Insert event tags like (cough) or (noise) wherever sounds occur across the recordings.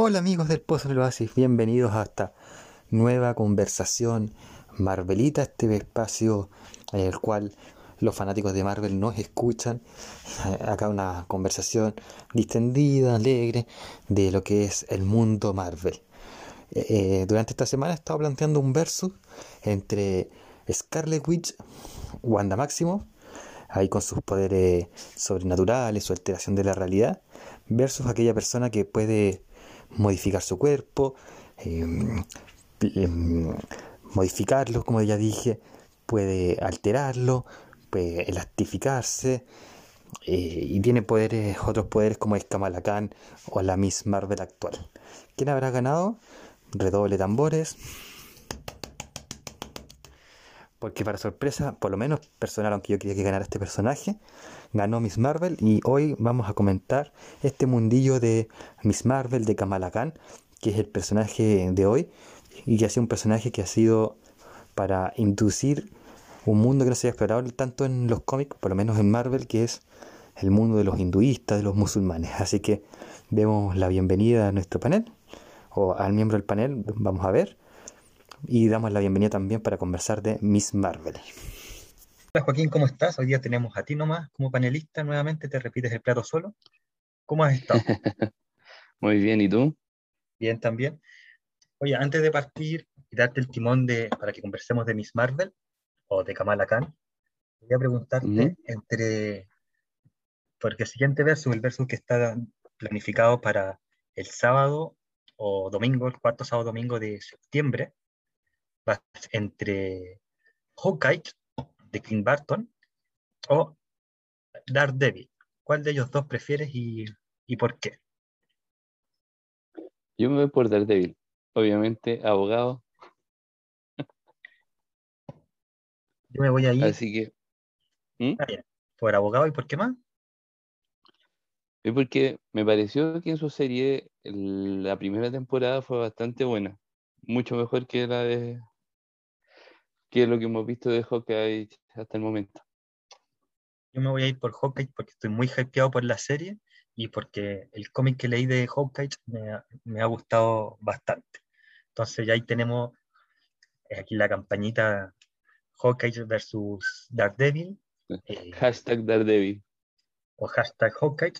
Hola amigos del Pozo del Oasis, bienvenidos a esta nueva conversación Marvelita, este espacio en el cual los fanáticos de Marvel nos escuchan. Eh, acá una conversación distendida, alegre, de lo que es el mundo Marvel. Eh, eh, durante esta semana he estado planteando un versus entre Scarlet Witch, Wanda Máximo, ahí con sus poderes sobrenaturales, su alteración de la realidad, versus aquella persona que puede modificar su cuerpo, em, modificarlo, como ya dije, puede alterarlo, puede elastificarse eh, y tiene poderes, otros poderes como es Kamala Khan o la Miss Marvel actual. ¿Quién habrá ganado? Redoble tambores. Porque para sorpresa, por lo menos personal, aunque yo quería que ganara este personaje, ganó Miss Marvel y hoy vamos a comentar este mundillo de Miss Marvel de Kamala Khan, que es el personaje de hoy y que ha sido un personaje que ha sido para inducir un mundo que no se había explorado tanto en los cómics, por lo menos en Marvel, que es el mundo de los hinduistas, de los musulmanes. Así que vemos la bienvenida a nuestro panel, o al miembro del panel, vamos a ver y damos la bienvenida también para conversar de Miss Marvel. Hola Joaquín, ¿cómo estás? Hoy día tenemos a ti nomás como panelista nuevamente, te repites el plato solo. ¿Cómo has estado? (laughs) Muy bien, ¿y tú? Bien también. Oye, antes de partir y darte el timón de, para que conversemos de Miss Marvel o de Kamala Khan, voy a preguntarte entre, porque el siguiente verso, el verso que está planificado para el sábado o domingo, el cuarto sábado domingo de septiembre, entre Hawkeye de Clint Barton o Daredevil. ¿Cuál de ellos dos prefieres y, por qué? Yo me voy por Daredevil. Obviamente, abogado. Yo me voy a ir. Así que. ¿Mm? Ah, por abogado y por qué más? Es porque me pareció que en su serie la primera temporada fue bastante buena. Mucho mejor que la de que es lo que hemos visto de Hawkeye hasta el momento. Yo me voy a ir por Hawkeye porque estoy muy hypeado por la serie y porque el cómic que leí de Hawkeye me ha, gustado bastante. Entonces ya ahí tenemos aquí la campañita Hawkeye versus Daredevil. Eh, hashtag Daredevil. O hashtag Hawkeye.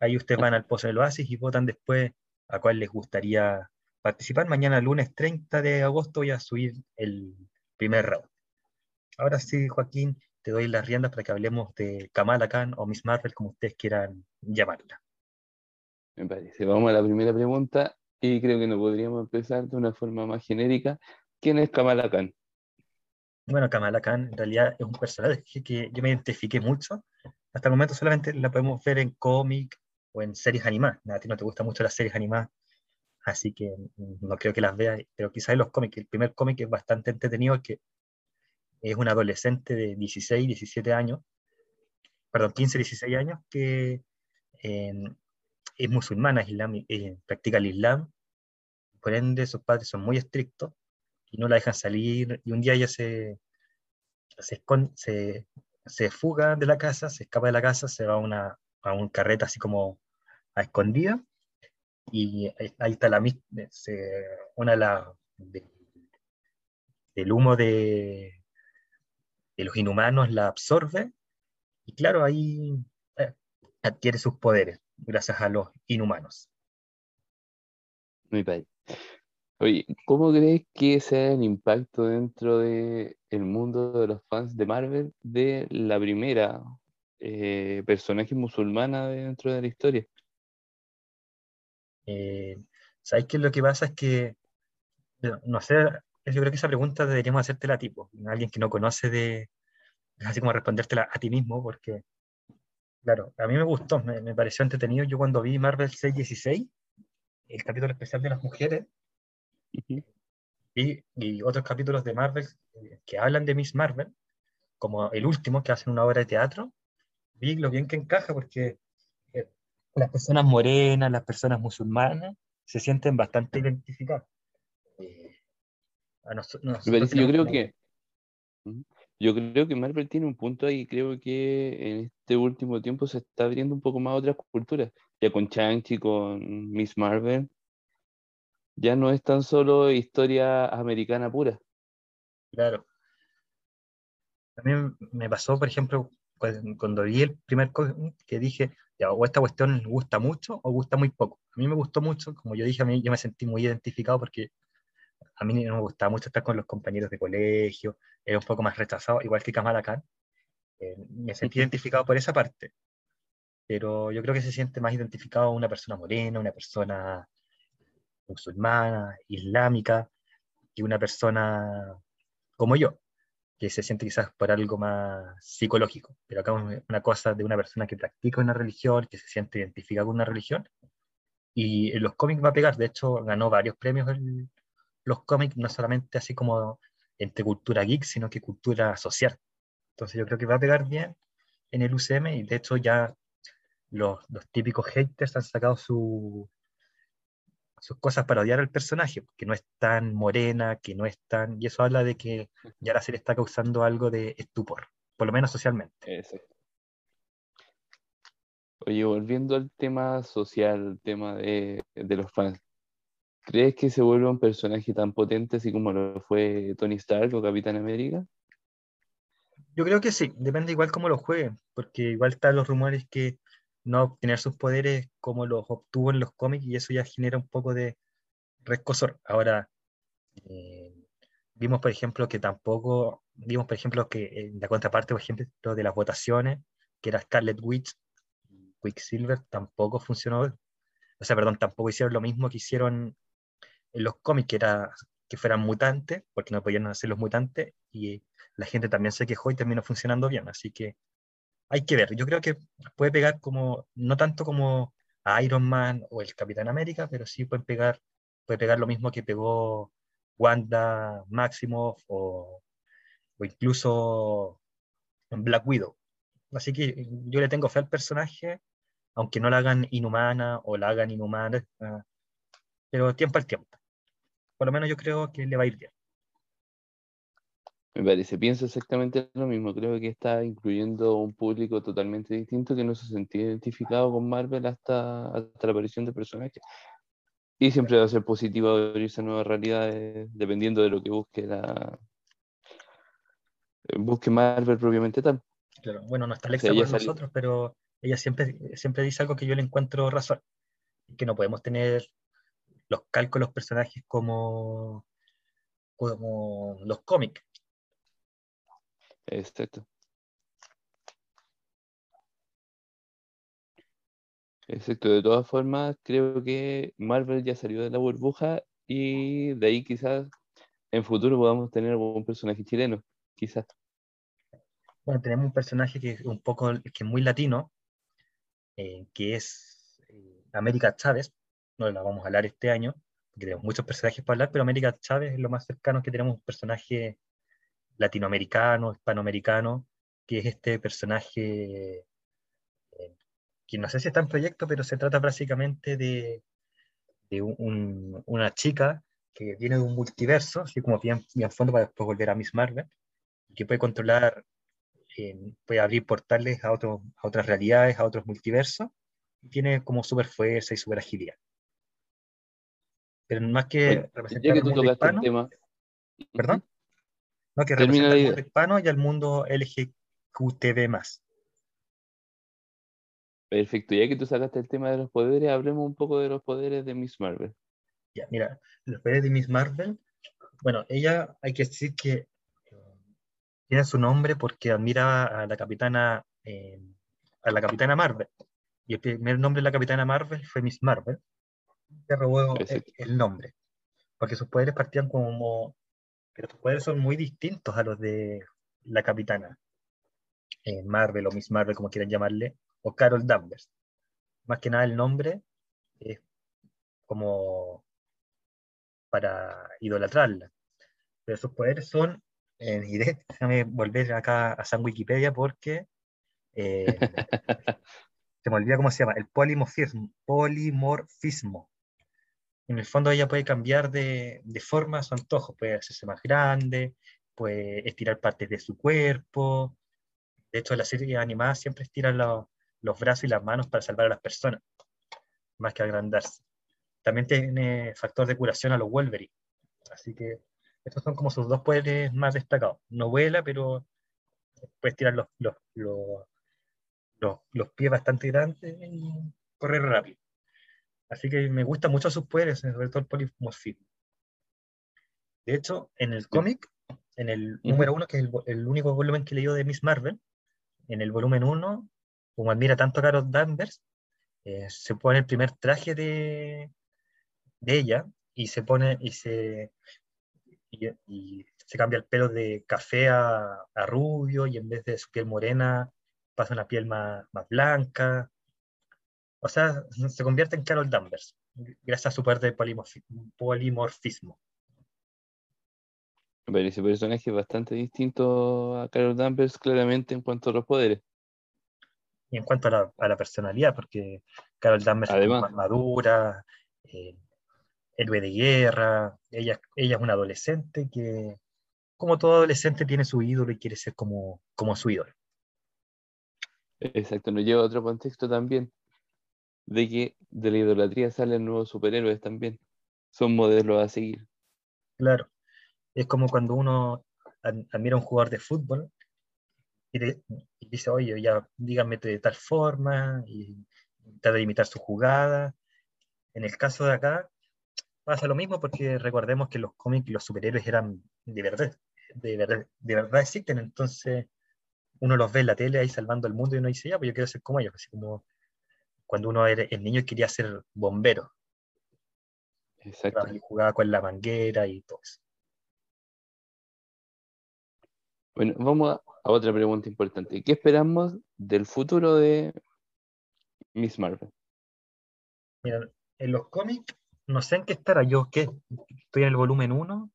Ahí ustedes van al pozo del oasis y votan después a cuál les gustaría participar. Mañana lunes 30 de agosto voy a subir el, primer round. Ahora sí, Joaquín, te doy las riendas para que hablemos de Kamala Khan o Miss Marvel, como ustedes quieran llamarla. Me parece. Vamos a la primera pregunta y creo que no podríamos empezar de una forma más genérica. ¿Quién es Kamala Khan? Bueno, Kamala Khan en realidad es un personaje que yo me identifiqué mucho. Hasta el momento solamente la podemos ver en cómic o en series animadas. A ti no te gustan mucho las series animadas, así que no creo que las vea, pero quizás en los cómics, el primer cómic es bastante entretenido, que es un adolescente de 16, 17 años, perdón, 15, 16 años, que em, es musulmana, islam, eh, practica el Islam, por ende sus padres son muy estrictos y no la dejan salir, y un día ella se, se, se, se fuga de la casa, se escapa de la casa, se va a, una, a un carreta así como a escondida, y ahí está la una de la, del humo de, de, los inhumanos la absorbe y claro, ahí eh, adquiere sus poderes gracias a los inhumanos. Muy bien. Oye, ¿cómo crees que sea el impacto dentro del el mundo de los fans de Marvel de la primera eh, personaje musulmana dentro de la historia? Eh, ¿Sabes qué? Lo que pasa es que, no sé, yo creo que esa pregunta deberíamos hacértela a tipo, alguien que no conoce de, así como respondértela a ti mismo, porque, claro, a mí me gustó, me, pareció entretenido. Yo cuando vi Marvel 616, el capítulo especial de las mujeres, y, y, otros capítulos de Marvel eh, que hablan de Miss Marvel, como el último, que hacen una obra de teatro, vi lo bien que encaja, porque las personas morenas, las personas musulmanas, se sienten bastante identificadas. Eh, yo creo que yo creo que Marvel tiene un punto ahí, creo que en este último tiempo se está abriendo un poco más a otras culturas, ya con Chanchi, con Miss Marvel, ya no es tan solo historia americana pura. Claro. También me pasó, por ejemplo, cuando vi el primer cómic que dije, ya, o esta cuestión gusta mucho o gusta muy poco. A mí me gustó mucho, como yo dije, a mí yo me sentí muy identificado porque a mí no me gustaba mucho estar con los compañeros de colegio, era un poco más rechazado, igual que Kamala Khan. Eh, me sentí identificado por esa parte, pero yo creo que se siente más identificado una persona morena, una persona musulmana, islámica, que una persona como yo, que se siente quizás por algo más psicológico. Pero acá es una cosa de una persona que practica una religión, que se siente identificada con una religión, y en los cómics va a pegar, de hecho ganó varios premios en los cómics, no solamente así como entre cultura geek, sino que cultura social. Entonces yo creo que va a pegar bien en el UCM y de hecho ya los, los típicos haters han sacado su, sus cosas para odiar al personaje, que no es tan morena, que no es tan... Y eso habla de que ya la serie está causando algo de estupor, por lo menos socialmente. Exacto. Oye, volviendo al tema social, el tema de, de los fans, ¿crees que se vuelve un personaje tan potente así como lo fue Tony Stark o Capitán América? Yo creo que sí, depende igual cómo lo jueguen, porque igual están los rumores que no obtener sus poderes como los obtuvo en los cómics y eso ya genera un poco de rescosor. Ahora, eh, vimos por ejemplo que tampoco, vimos por ejemplo que en la contraparte, por ejemplo, de las votaciones, que era Scarlet Witch, Quicksilver, tampoco funcionó. O sea, perdón, tampoco hicieron lo mismo que hicieron en los cómics, que era que fueran mutantes, porque no podían hacer los mutantes, y la gente también se quejó y terminó funcionando bien. Así que hay que ver. Yo creo que puede pegar como, no tanto como a Iron Man o el Capitán América, pero sí puede pegar, puede pegar lo mismo que pegó Wanda Maximoff o, o incluso Black Widow. Así que yo le tengo fe al personaje, aunque no la hagan inhumana o la hagan inhumana, pero tiempo al tiempo. Por lo menos yo creo que le va a ir bien. Me parece, pienso exactamente lo mismo. Creo que está incluyendo un público totalmente distinto que no se sentía identificado con Marvel hasta, hasta la aparición de personajes. Y siempre va a ser positivo abrirse a nuevas realidades dependiendo de lo que busque la busque Marvel propiamente tal. Claro, bueno, no está Alexa con nosotros, pero ella siempre, siempre dice algo que yo le encuentro razón, que no podemos tener los cálculos personajes como, como los cómics Exacto. Exacto, de todas formas, creo que Marvel ya salió de la burbuja y de ahí quizás en futuro podamos tener un personaje chileno, quizás. Bueno, tenemos un personaje que es un poco, que es muy latino, eh, que es eh, América Chávez, no la vamos a hablar este año, porque tenemos muchos personajes para hablar, pero América Chávez es lo más cercano que tenemos un personaje latinoamericano, hispanoamericano, que es este personaje eh, que no sé si está en proyecto, pero se trata básicamente de, de una chica que viene de un multiverso, así como bien, bien fondo para después volver a Miss Marvel, que puede controlar, eh, puede abrir portales a, a otras realidades, a otros multiversos, y tiene como super fuerza y super agilidad. Pero más que representar el mundo hispano, ¿Perdón? ¿No? que representa al mundo hispano y al mundo LGQTB+. Perfecto, ya que tú sacaste el tema de los poderes, hablemos un poco de los poderes de Miss Marvel. Ya, mira, los poderes de Miss Marvel, bueno, ella hay que decir que eh, tiene su nombre porque admira a la capitana, eh, a la capitana Marvel. Y el primer nombre de la capitana Marvel fue Miss Marvel. Se robó el, nombre. Porque sus poderes partían como pero sus poderes son muy distintos a los de la capitana. Eh, Marvel o Miss Marvel, como quieran llamarle, o Carol Danvers. Más que nada el nombre es como para idolatrarla. Pero sus poderes son, eh, (laughs) déjame volver acá a San Wikipedia porque eh, (laughs) se me olvida cómo se llama, el polimorfismo, polimorfismo en el fondo ella puede cambiar de, forma su antojo, puede hacerse más grande, puede estirar partes de su cuerpo. De hecho, la serie animada siempre estira los brazos y las manos para salvar a las personas, más que agrandarse. también tiene factor de curación a los Wolverine. Así que estos son como sus dos poderes más destacados. No vuela, pero puedes tirar los, los, los, los pies bastante grandes y correr rápido. Así que me gustan mucho sus poderes, sobre todo el polimorfismo. De hecho, en el cómic, en el número uno, que es el, único volumen que leído de Miss Marvel, en el volumen uno, como admira tanto a Carol Danvers, eh, se pone el primer traje de, de ella y se pone y se y, se cambia el pelo de café a, a, rubio y en vez de su piel morena pasa una piel más, más blanca. O sea, (laughs) se convierte en Carol Danvers gracias a su poder de polimorfismo. Pero ese personaje es bastante distinto a Carol Danvers claramente en cuanto a los poderes. Y en cuanto a la, a la personalidad, porque Carol Danvers es más madura, eh, héroe de guerra, ella, ella es una adolescente que, como todo adolescente, tiene su ídolo y quiere ser como, como su ídolo. Exacto, nos lleva a otro contexto también, de que de la idolatría salen nuevos superhéroes también, son modelos a seguir. Claro, es como cuando uno admira a un jugador de fútbol y, dice, oye, ya díganme de tal forma, y trata de imitar su jugada. En el caso de acá, pasa lo mismo porque recordemos que los cómics los superhéroes eran de verdad, de verdad, de verdad existen, entonces uno los ve en la tele ahí salvando el mundo y uno dice, ya, pues yo quiero ser como ellos, así como cuando uno era el niño quería ser bombero. Exacto. Y jugaba con la manguera y todo eso. Bueno, vamos a otra pregunta importante. ¿Qué esperamos del futuro de Miss Marvel? Mira, en los cómics no sé en qué estará. Yo que estoy en el volumen 1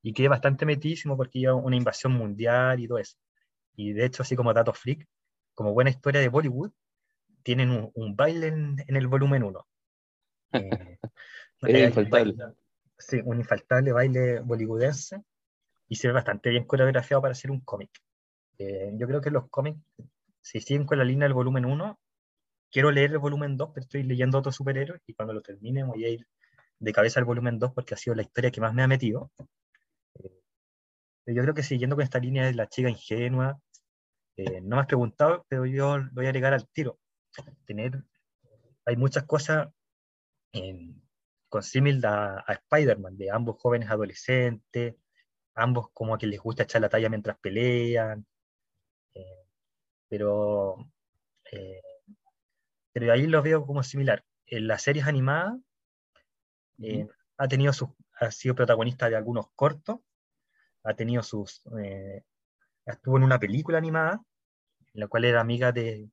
y quedé bastante metísimo porque iba una invasión mundial y todo eso. Y de hecho, así como datos freak, como buena historia de Bollywood, tienen un, baile en, el volumen 1. (laughs) Eh, infaltable. sí, un infaltable baile bollywoodense y se ve bastante bien coreografiado para hacer un cómic. Eh, yo creo que los cómics, si siguen con la línea del volumen 1, quiero leer el volumen 2, pero estoy leyendo otro superhéroe y cuando lo termine voy a ir de cabeza al volumen 2 porque ha sido la historia que más me ha metido. Eh, yo creo que siguiendo con esta línea de la chica ingenua, eh, no me has preguntado, pero yo lo voy a agregar al tiro. Tener, hay muchas cosas con símil a, Spider-Man, de ambos jóvenes adolescentes, ambos como que les gusta echar la talla mientras pelean, eh, pero, pero ahí lo veo como similar. En las series animadas eh, ha, tenido sus, ha sido protagonista de algunos cortos, ha tenido sus... Eh, estuvo en una película animada, en la cual era amiga de,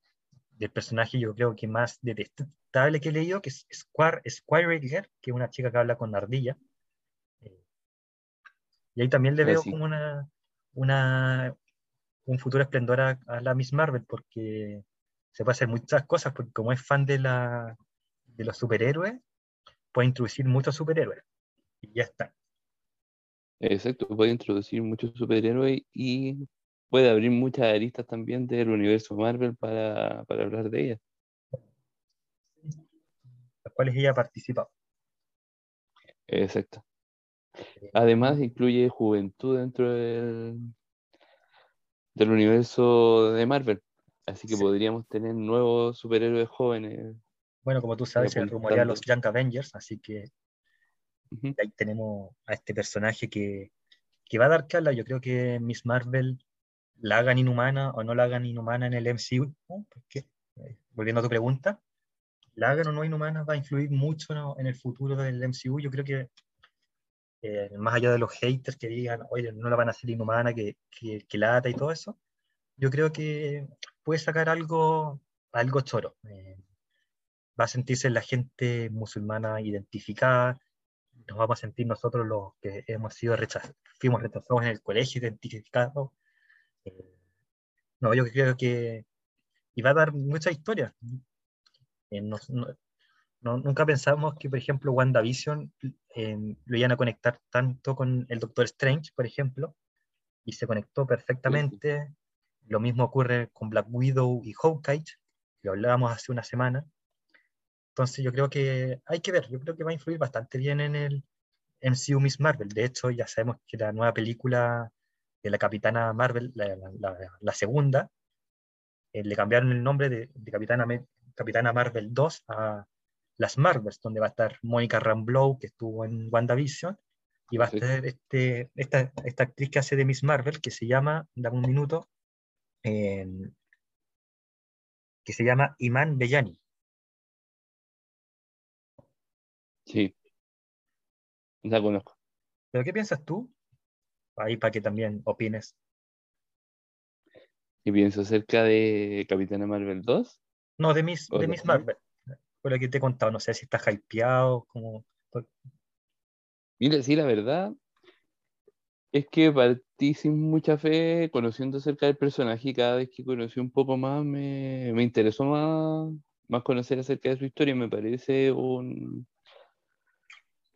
del personaje yo creo que más detestable que he leído, que es Square, Squire que es una chica que habla con ardilla. Eh, y ahí también le veo como una, una, un futuro esplendor a, a, la Miss Marvel, porque se puede hacer muchas cosas, porque como es fan de, la, de los superhéroes, puede introducir muchos superhéroes. Y ya está. Exacto, puede introducir muchos superhéroes y puede abrir muchas aristas también del universo Marvel para, hablar de ella. Las cuales ella ha participado. Exacto. Además incluye juventud dentro del, del universo de Marvel. Así que podríamos tener nuevos superhéroes jóvenes bueno, como tú sabes, se rumorea los Young Avengers, así que ahí tenemos a este personaje que, va a dar cala. Yo creo que Miss Marvel la hagan inhumana o no la hagan inhumana en el MCU, porque, eh, volviendo a tu pregunta, la hagan o no inhumana va a influir mucho en el futuro del MCU. Yo creo que eh, más allá de los haters que digan, oye, no la van a hacer inhumana, que, que, que lata y todo eso, yo creo que puede sacar algo, algo choro. Eh, va a sentirse la gente musulmana identificada, nos vamos a sentir nosotros los que hemos sido rechazados, fuimos rechazados en el colegio, identificados. No, yo creo que y va a dar mucha historia. Eh, nunca pensamos que, por ejemplo, WandaVision eh, lo iban a conectar tanto con el Doctor Strange, por ejemplo, y se conectó perfectamente. Lo mismo ocurre con Black Widow y Hawkeye, lo hablábamos hace una semana Entonces yo creo que hay que ver, yo creo que va a influir bastante bien en el MCU Miss Marvel. De hecho, ya sabemos que la nueva película de la Capitana Marvel, la, segunda, eh, le cambiaron el nombre de, Capitana, Capitana Marvel 2 a Las Marvels, donde va a estar Mónica Rambeau, que estuvo en WandaVision, y va a estar este, esta, esta, actriz que hace de Miss Marvel, que se llama, dame un minuto, que se llama Iman Bellani. Sí, la conozco. ¿Pero qué piensas tú? Ahí para que también opines. ¿Qué pienso acerca de Capitana Marvel 2? No, de Miss, de Miss Marvel. Por lo que te he contado, no sé si está hypeado, como... Mira, sí, la verdad es que partí sin mucha fe conociendo acerca del personaje y cada vez que conocí un poco más me, me interesó más, más conocer acerca de su historia. Me parece un,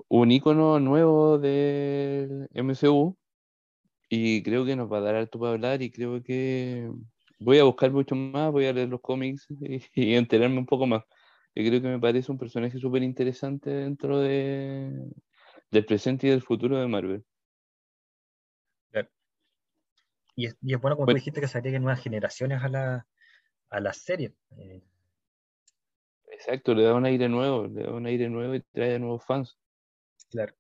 un icono nuevo del MCU y creo que nos va a dar alto para hablar y creo que voy a buscar mucho más, voy a leer los cómics y, (laughs) enterarme un poco más. Y creo que me parece un personaje súper interesante dentro de, del presente y del futuro de Marvel. Y es, bueno, como tú dijiste, que se agreguen nuevas generaciones a la, a la serie. Eh, Exacto, le da un aire nuevo, le da un aire nuevo y trae a nuevos fans. Claro.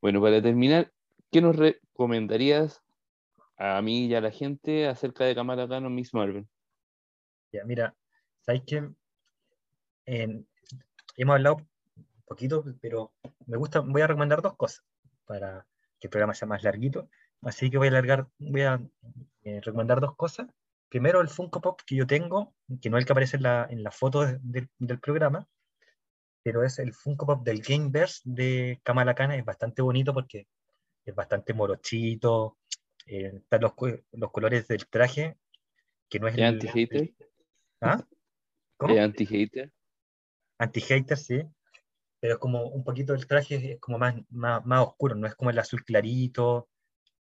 Bueno, para terminar, ¿qué nos recomendarías a mí y a la gente acerca de Kamala Khan o Miss Marvel? Ya, mira, sabes que hemos hablado poquito, pero me gusta, voy a recomendar dos cosas para que el programa sea más larguito. Así que voy a alargar, voy a eh, recomendar dos cosas. Primero, el Funko Pop que yo tengo, que no es el que aparece en la, en la foto del programa, pero es el Funko Pop del Gameverse de Kamala Khan, es bastante bonito porque es bastante morochito, eh, están los, los, colores del traje, que no es... el anti-hater? ¿Ah? ¿Cómo? anti-hater? Anti-hater, sí, pero es como un poquito el traje es como más, más, más, oscuro, no es como el azul clarito,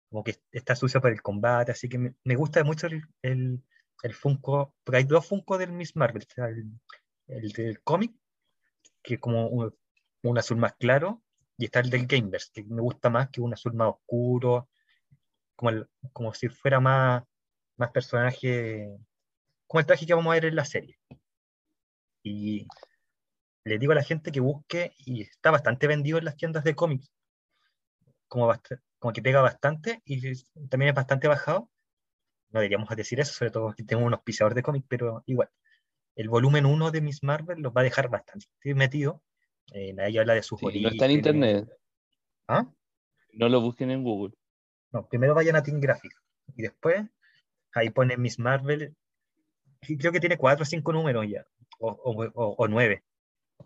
como que está sucio para el combate, así que me, me gusta mucho el, el, el, Funko, porque hay dos Funko del Miss Marvel, el, el del cómic que es como un, azul más claro, y está el del Gamers, que me gusta más que un azul más oscuro, como, como si fuera más, más personaje, como el traje que vamos a ver en la serie. Y le digo a la gente que busque, y está bastante vendido en las tiendas de cómics, como, como que pega bastante, y también es bastante bajado. No deberíamos decir eso, sobre todo que tengo un auspiciador de cómics, pero igual el volumen 1 de Miss Marvel los va a dejar bastante metido. Eh, ahí habla de sus sí, No está en internet. ¿Ah? No lo busquen en Google. No, primero vayan a Team Graphic y después ahí pone Miss Marvel. Y creo que tiene cuatro o cinco números ya, o, nueve.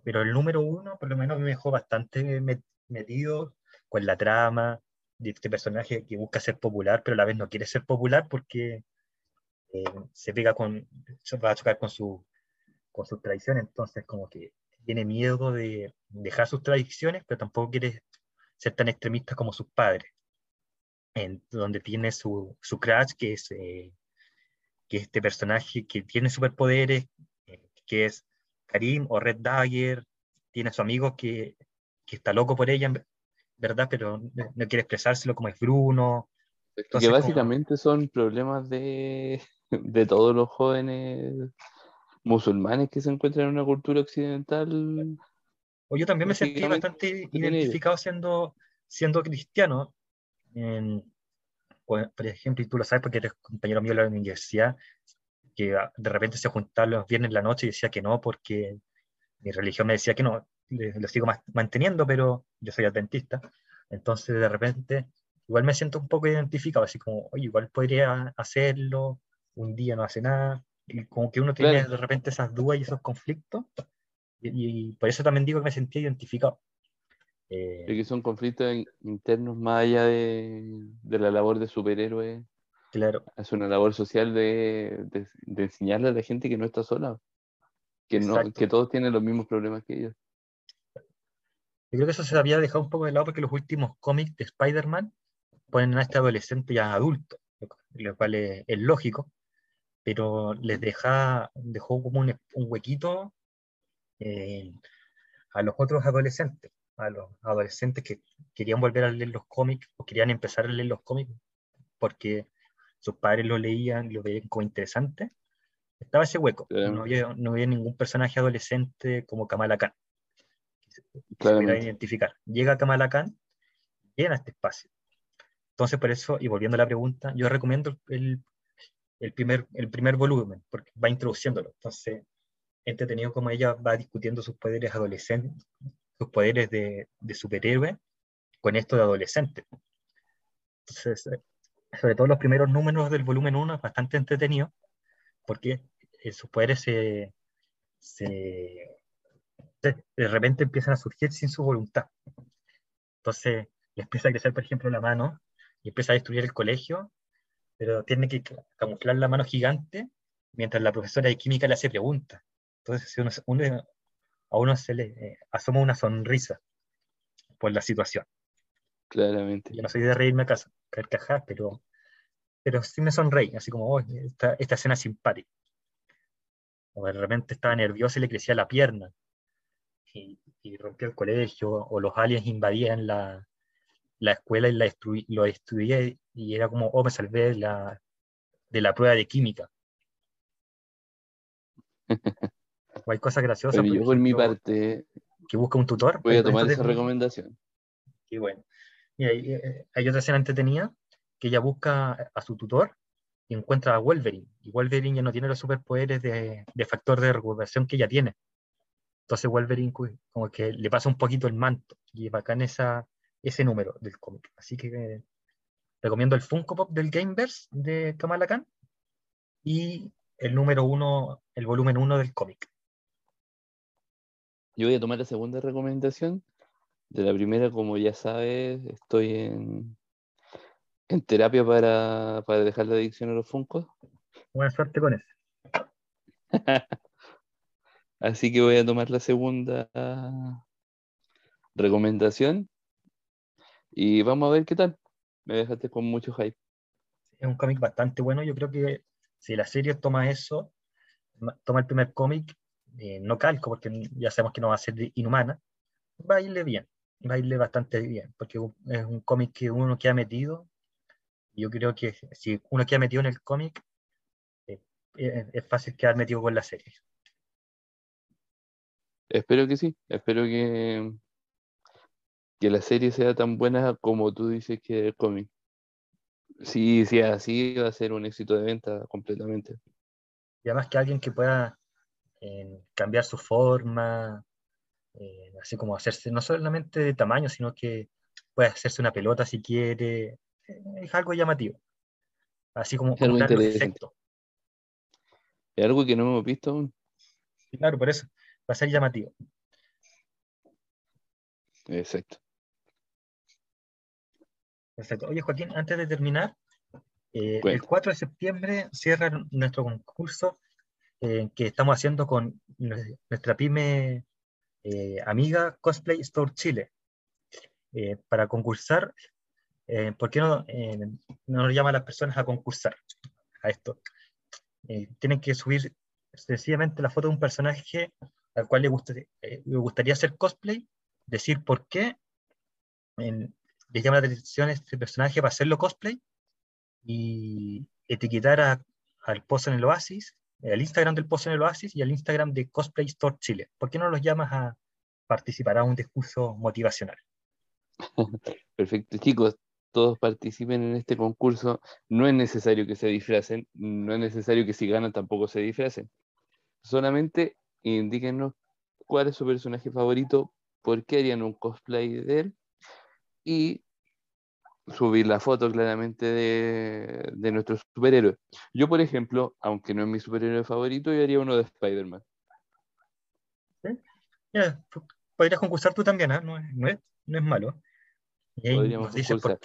Pero el número uno, por lo menos, me dejó bastante metido con la trama de este personaje que busca ser popular, pero a la vez no quiere ser popular porque eh, se pega con, va a chocar con su con sus tradiciones, entonces como que tiene miedo de dejar sus tradiciones, pero tampoco quiere ser tan extremista como sus padres, en donde tiene su, su crush, que es, eh, que este personaje que tiene superpoderes, eh, que es Karim o Red Dagger, tiene a su amigo que, que está loco por ella, ¿verdad? Pero no quiere expresárselo como es Bruno. que básicamente son problemas de, de todos los jóvenes musulmanes que se encuentran en una cultura occidental. O yo también me sentí bastante identificado siendo, siendo cristiano. por ejemplo, y tú lo sabes porque eres compañero mío de la universidad, que de repente se juntaban los viernes en la noche y decía que no, porque mi religión me decía que no, lo sigo manteniendo, pero yo soy adventista. Entonces, de repente, igual me siento un poco identificado, así como, oye, igual podría hacerlo, un día no hace nada, y como que uno tiene de repente esas dudas y esos conflictos, y, por eso también digo que me sentí identificado. Eh, que son conflictos internos más allá de, de, la labor de superhéroe. Claro. Es una labor social de, de, enseñarle a la gente que no está sola, que, no, que todos tienen los mismos problemas que ellos. Yo creo que eso se había dejado un poco de lado porque los últimos cómics de Spider-Man ponen a este adolescente ya adulto, lo cual es lógico, pero les deja, dejó como un, un huequito eh, a los otros adolescentes, a los adolescentes que querían volver a leer los cómics o querían empezar a leer los cómics porque sus padres lo leían y lo veían como interesante, estaba ese hueco. No, había, no, había, ningún personaje adolescente como Kamala Khan. Pudiera identificar. Llega Kamala Khan, llena este espacio. Entonces, por eso, y volviendo a la pregunta, yo recomiendo el, el, primer, el primer volumen, porque va introduciéndolo. Entonces, entretenido como ella va discutiendo sus poderes adolescentes, sus poderes de, de superhéroe con esto de adolescente. Entonces, sobre todo los primeros números del volumen 1 es bastante entretenido, porque sus poderes se, de repente empiezan a surgir sin su voluntad. Entonces, le empieza a crecer, por ejemplo, la mano y empieza a destruir el colegio, pero tiene que camuflar la mano gigante mientras la profesora de química le hace preguntas. Entonces, a uno se le eh, asoma una sonrisa por la situación. Claramente. Yo no soy de reírme a casa, carcajar, pero, pero sí me sonreí, así como, oh, esta, esta escena simpática. O de repente estaba nervioso y le crecía la pierna. Y, y rompió el colegio, o los aliens invadían la, la escuela y la lo estudié y era como, oh, me salvé de la, de la prueba de química. o (laughs) hay cosas graciosas. Pero yo por mi parte... Que busca un tutor. Voy a tomar esa recomendación. Qué bueno. Y hay, eh, hay otra escena entretenida que ella busca a su tutor y encuentra a Wolverine. Y Wolverine ya no tiene los superpoderes de, de factor de recuperación que ella tiene. Entonces Wolverine como que le pasa un poquito el manto. Y bacán esa, ese número del cómic. Así que recomiendo el Funko Pop del Gameverse de Kamala Khan y el número uno, el volumen uno del cómic. Yo voy a tomar la segunda recomendación. De la primera, como ya sabes, estoy en, en terapia para, para dejar la adicción a los Funkos. Buena suerte con eso. (laughs) Así que voy a tomar la segunda recomendación y vamos a ver qué tal. Me dejaste con mucho hype. Es un cómic bastante bueno. Yo creo que si la serie toma eso, toma el primer cómic, eh, no calco, porque ya sabemos que no va a ser inhumana, va a irle bien, va a irle bastante bien, porque es un cómic que uno queda metido. Yo creo que si uno queda metido en el cómic, eh, eh, es fácil quedar metido con la serie. Espero que sí, espero que, que la serie sea tan buena como tú dices que el cómic. Sí, sí, así va a ser un éxito de venta completamente. Y además que alguien que pueda eh, cambiar su forma, eh, así como hacerse, no solamente de tamaño, sino que puede hacerse una pelota si quiere, eh, es algo llamativo. Así como algo efectos. Es algo que no hemos visto aún. Claro, por eso, va a ser llamativo. Exacto. Perfecto. Oye, Joaquín, antes de terminar, eh, el 4 de septiembre cierra nuestro concurso eh, que estamos haciendo con nuestra pyme eh, amiga Cosplay Store Chile. para concursar, ¿por qué no, no nos llama a las personas a concursar a esto? tienen que subir sencillamente la foto de un personaje al cual le, gustaría, le gustaría hacer cosplay, decir por qué, en, les llama la atención este personaje para hacerlo cosplay y etiquetar al Pozo en el Oasis, al Instagram del Pozo en el Oasis y al Instagram de Cosplay Store Chile. ¿Por qué no los llamas a participar a un discurso motivacional? (laughs) Perfecto, chicos, todos participen en este concurso. No es necesario que se disfracen, no es necesario que si ganan tampoco se disfracen. Solamente indíquenos cuál es su personaje favorito, por qué harían un cosplay de él y subir la foto claramente de, de nuestro superhéroe. Yo, por ejemplo, aunque no es mi superhéroe favorito, yo haría uno de Spider-Man. podrías concursar tú también, ¿eh? no, es, no, es, no, es, malo. Podríamos concursar.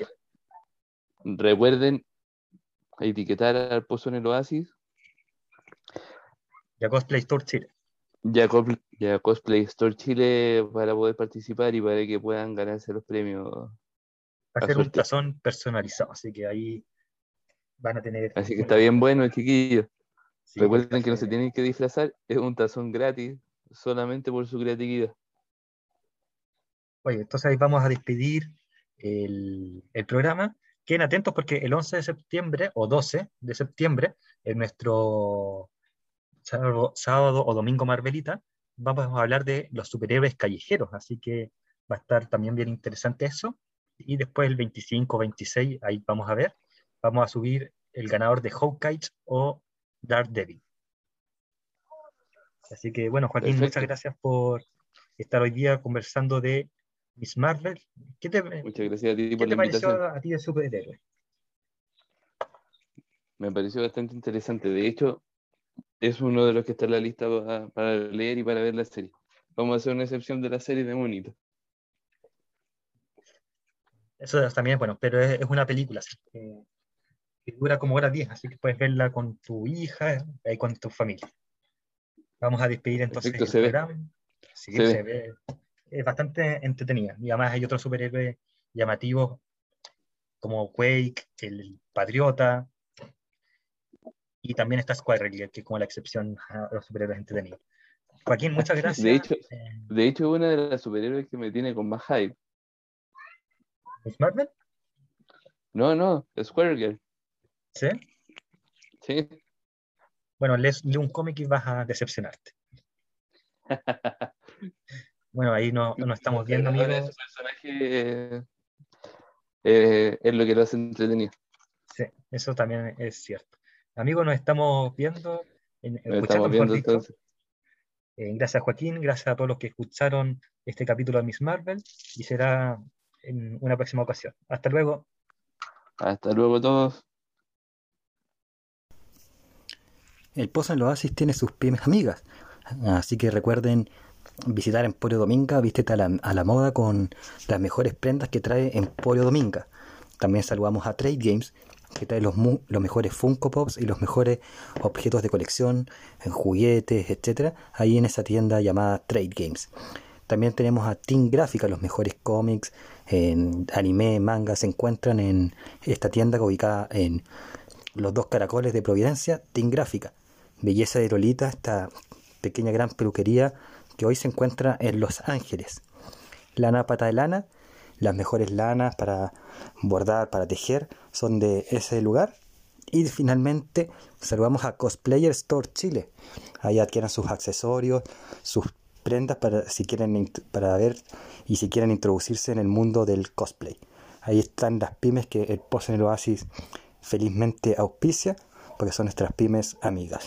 Recuerden etiquetar al Pozo en el Oasis. Y a Cosplay Store Chile. Ya, ya Cosplay Store Chile para poder participar y para que puedan ganarse los premios hacer un tazón personalizado, así que ahí van a tener... Así que está bien bueno, chiquillos. Recuerden que no se tienen que disfrazar, es un tazón gratis, solamente por su creatividad. Oye, entonces ahí vamos a despedir el, el programa. Queden atentos porque el 11 de septiembre o 12 de septiembre, en nuestro sábado, sábado o domingo Marvelita, vamos a hablar de los superhéroes callejeros, así que va a estar también bien interesante eso. Y después el 25, 26, ahí vamos a ver, vamos a subir el ganador de Hawkeye o Daredevil. Así que bueno, Joaquín, Perfecto. muchas gracias por estar hoy día conversando de Miss Marvel. ¿Qué te, Muchas gracias a ti ¿qué por te la invitación. pareció a ti de superhéroe? Me pareció bastante interesante. De hecho, es uno de los que está en la lista pa- para, leer y para ver la serie. Vamos a hacer una excepción de la serie de Monito. Eso también es bueno, pero es, es una película así, que, que dura como hora 10, así que puedes verla con tu hija y con tu familia. Vamos a despedir entonces Perfecto, el se ve. Sí, Se se ve. Es bastante entretenida. Y además hay otros superhéroes llamativos como Quake, el Patriota, y también está Squirrel, que es como la excepción a los superhéroes entretenidos. Joaquín, muchas (laughs) gracias. De hecho, Eh, de hecho, es una de las superhéroes que me tiene con más hype. ¿Miss Marvel? No, no, Square Girl. ¿Sí? Sí. Bueno, lees, lee un cómic y vas a decepcionarte. (laughs) Bueno, ahí no, no estamos viendo. Ese personaje eh, eh, es lo que lo hace entretenido. Sí, eso también es cierto. Amigos, nos estamos viendo, en- Nos escuchando, mejor viendo. Eh, gracias, Joaquín. Gracias a todos los que escucharon este capítulo de Miss Marvel. Y será en una próxima ocasión. Hasta luego. Hasta luego todos. El Pozo en el Oasis tiene sus pymes amigas, así que recuerden visitar Emporio Dominga, vístete a la, a la moda con las mejores prendas que trae Emporio Dominga. También saludamos a Trade Games, que trae los, mu- los mejores Funko Pops y los mejores objetos de colección, en juguetes, etcétera, ahí en esa tienda llamada Trade Games. También tenemos a Team Gráfica, los mejores cómics, en anime, manga, se encuentran en esta tienda ubicada en los dos caracoles de Providencia, Team Gráfica. Belleza de Lolita, esta pequeña gran peluquería que hoy se encuentra en Los Ángeles. Lana Pata de Lana, las mejores lanas para bordar, para tejer, son de ese lugar. Y finalmente saludamos a Cosplayer Store Chile. Ahí adquieran sus accesorios, sus prendas para si quieren para ver y si quieren introducirse en el mundo del cosplay. Ahí están las pymes que el Pozo en el Oasis felizmente auspicia, porque son nuestras pymes amigas.